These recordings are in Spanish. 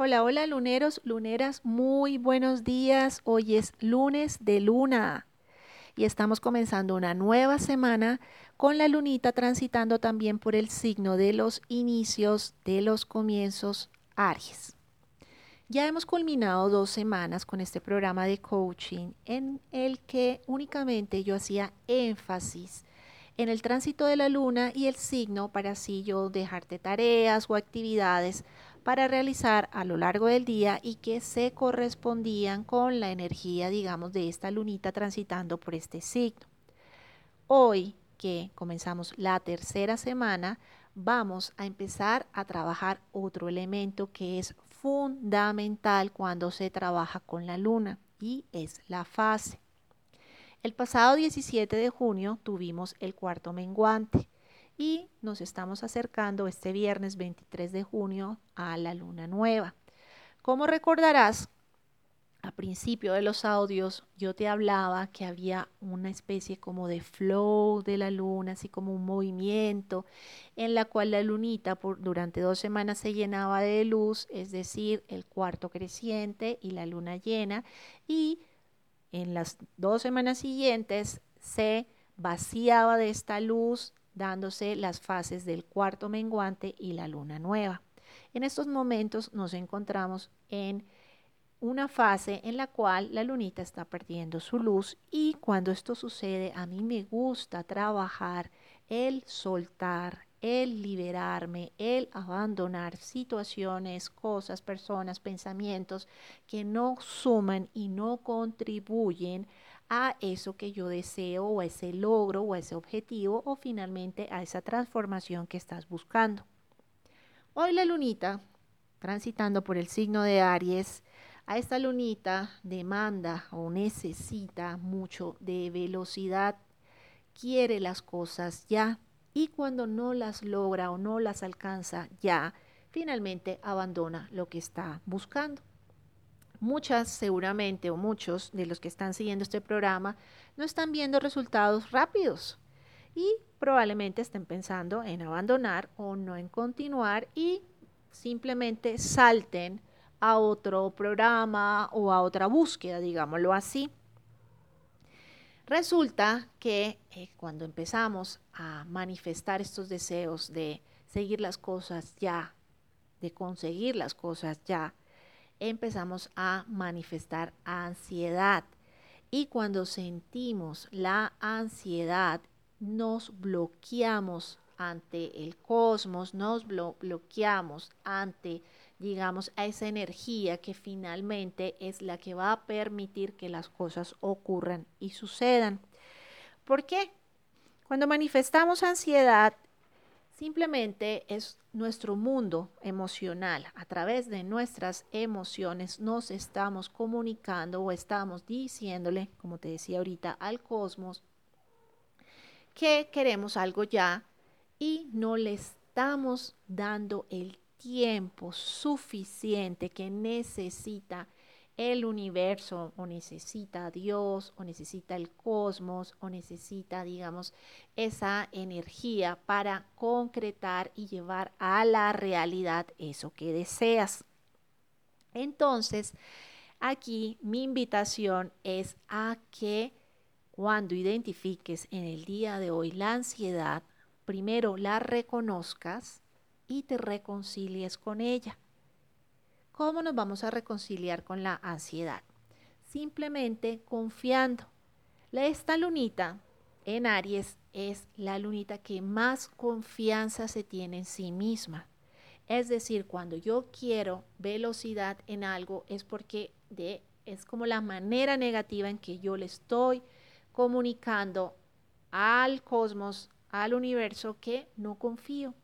Hola, hola luneros, luneras, muy buenos días. Hoy es lunes de luna y estamos comenzando una nueva semana con la lunita transitando también por el signo de los inicios, de los comienzos, Aries. Ya hemos culminado dos semanas con este programa de coaching en el que únicamente yo hacía énfasis en el tránsito de la luna y el signo para así yo dejarte tareas o actividades para realizar a lo largo del día y que se correspondían con la energía, digamos, de esta lunita transitando por este signo. Hoy que comenzamos la tercera semana, vamos a empezar a trabajar otro elemento que es fundamental cuando se trabaja con la luna y es la fase. El pasado 17 de junio tuvimos el cuarto menguante y nos estamos acercando este viernes 23 de junio a la luna nueva. Como recordarás, a principio de los audios yo te hablaba que había una especie como de flow de la luna, así como un movimiento en la cual la lunita por, durante dos semanas se llenaba de luz, es decir, el cuarto creciente y la luna llena, y en las dos semanas siguientes se vaciaba de esta luz dándose las fases del cuarto menguante y la luna nueva. En estos momentos nos encontramos en una fase en la cual la lunita está perdiendo su luz y cuando esto sucede a mí me gusta trabajar el soltar, el liberarme, el abandonar situaciones, cosas, personas, pensamientos que no suman y no contribuyen a eso que yo deseo o a ese logro o a ese objetivo o finalmente a esa transformación que estás buscando. Hoy la lunita, transitando por el signo de Aries, a esta lunita demanda o necesita mucho de velocidad, quiere las cosas ya y cuando no las logra o no las alcanza ya, finalmente abandona lo que está buscando. Muchas seguramente o muchos de los que están siguiendo este programa no están viendo resultados rápidos y probablemente estén pensando en abandonar o no en continuar y simplemente salten a otro programa o a otra búsqueda, digámoslo así. Resulta que eh, cuando empezamos a manifestar estos deseos de seguir las cosas ya, de conseguir las cosas ya, empezamos a manifestar ansiedad. Y cuando sentimos la ansiedad, nos bloqueamos ante el cosmos, nos bloqueamos ante, digamos, a esa energía que finalmente es la que va a permitir que las cosas ocurran y sucedan. ¿Por qué? Cuando manifestamos ansiedad, Simplemente es nuestro mundo emocional. A través de nuestras emociones nos estamos comunicando o estamos diciéndole, como te decía ahorita, al cosmos que queremos algo ya y no le estamos dando el tiempo suficiente que necesita el universo o necesita Dios o necesita el cosmos o necesita, digamos, esa energía para concretar y llevar a la realidad eso que deseas. Entonces, aquí mi invitación es a que cuando identifiques en el día de hoy la ansiedad, primero la reconozcas y te reconcilies con ella ¿Cómo nos vamos a reconciliar con la ansiedad? Simplemente confiando. Esta lunita en Aries es la lunita que más confianza se tiene en sí misma. Es decir, cuando yo quiero velocidad en algo es porque de, es como la manera negativa en que yo le estoy comunicando al cosmos, al universo, que no confío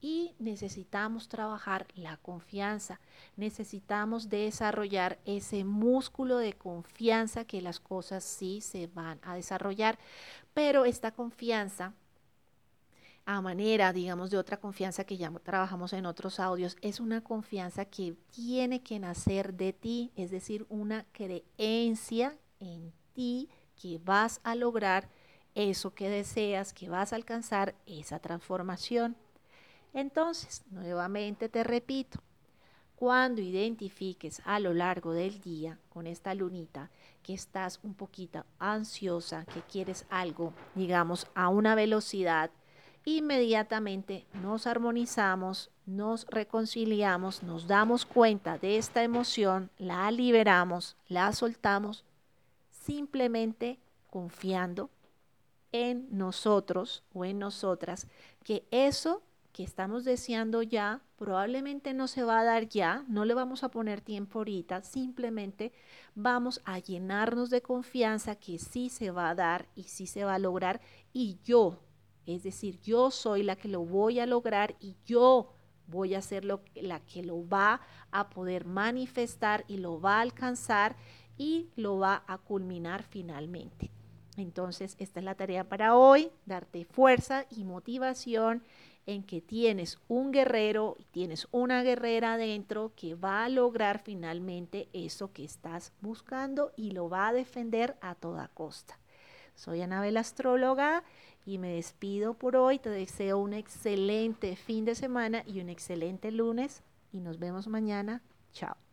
y necesitamos trabajar la confianza, necesitamos desarrollar ese músculo de confianza que las cosas sí se van a desarrollar, pero esta confianza a manera, digamos, de otra confianza que ya trabajamos en otros audios, es una confianza que tiene que nacer de ti, es decir, una creencia en ti que vas a lograr eso que deseas, que vas a alcanzar esa transformación. Entonces, nuevamente te repito, Cuando identifiques a lo largo del día con esta lunita que estás un poquito ansiosa, que quieres algo, digamos, a una velocidad, inmediatamente nos armonizamos, nos reconciliamos, nos damos cuenta de esta emoción, la liberamos, la soltamos, simplemente confiando en nosotros o en nosotras, que eso que estamos deseando ya probablemente no se va a dar ya, no le vamos a poner tiempo ahorita, simplemente vamos a llenarnos de confianza que sí se va a dar y sí se va a lograr y yo, es decir, yo soy la que lo voy a lograr y yo voy a ser lo, la que lo va a poder manifestar y lo va a alcanzar y lo va a culminar finalmente. Entonces, esta es la tarea para hoy, darte fuerza y motivación en que tienes un guerrero tienes una guerrera adentro que va a lograr finalmente eso que estás buscando y lo va a defender a toda costa. Soy Anabel Astróloga y me despido por hoy. Te deseo un excelente fin de semana y un excelente lunes y nos vemos mañana. Chao.